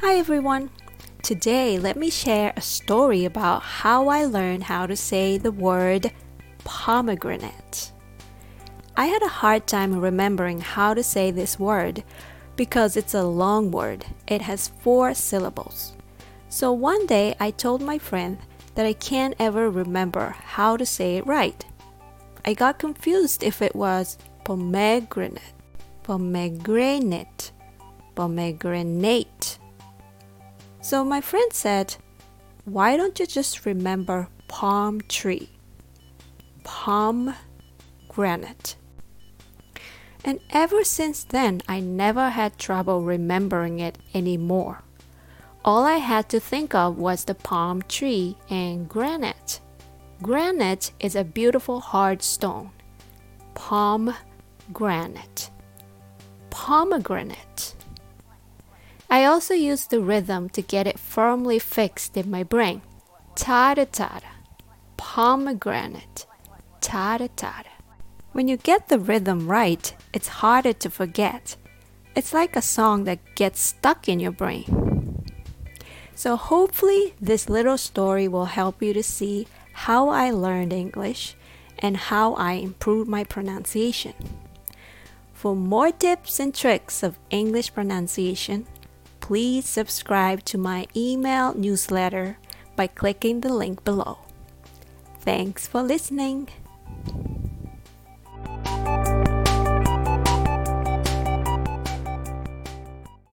Hi everyone! Today, let me share a story about how I learned how to say the word pomegranate. I had a hard time remembering how to say this word because it's a long word. It has four syllables. So one day I told my friend that I can't ever remember how to say it right. I got confused if it was pomegranate, pomegranate, pomegranate. So my friend said, Why don't you just remember palm tree? Palm granite. And ever since then, I never had trouble remembering it anymore. All I had to think of was the palm tree and granite. Granite is a beautiful hard stone. Palm granite. Pomegranate. I also use the rhythm to get it firmly fixed in my brain. Tada tada. Pomegranate. Tada tada. When you get the rhythm right, it's harder to forget. It's like a song that gets stuck in your brain. So, hopefully, this little story will help you to see how I learned English and how I improved my pronunciation. For more tips and tricks of English pronunciation, please subscribe to my email newsletter by clicking the link below. Thanks for listening.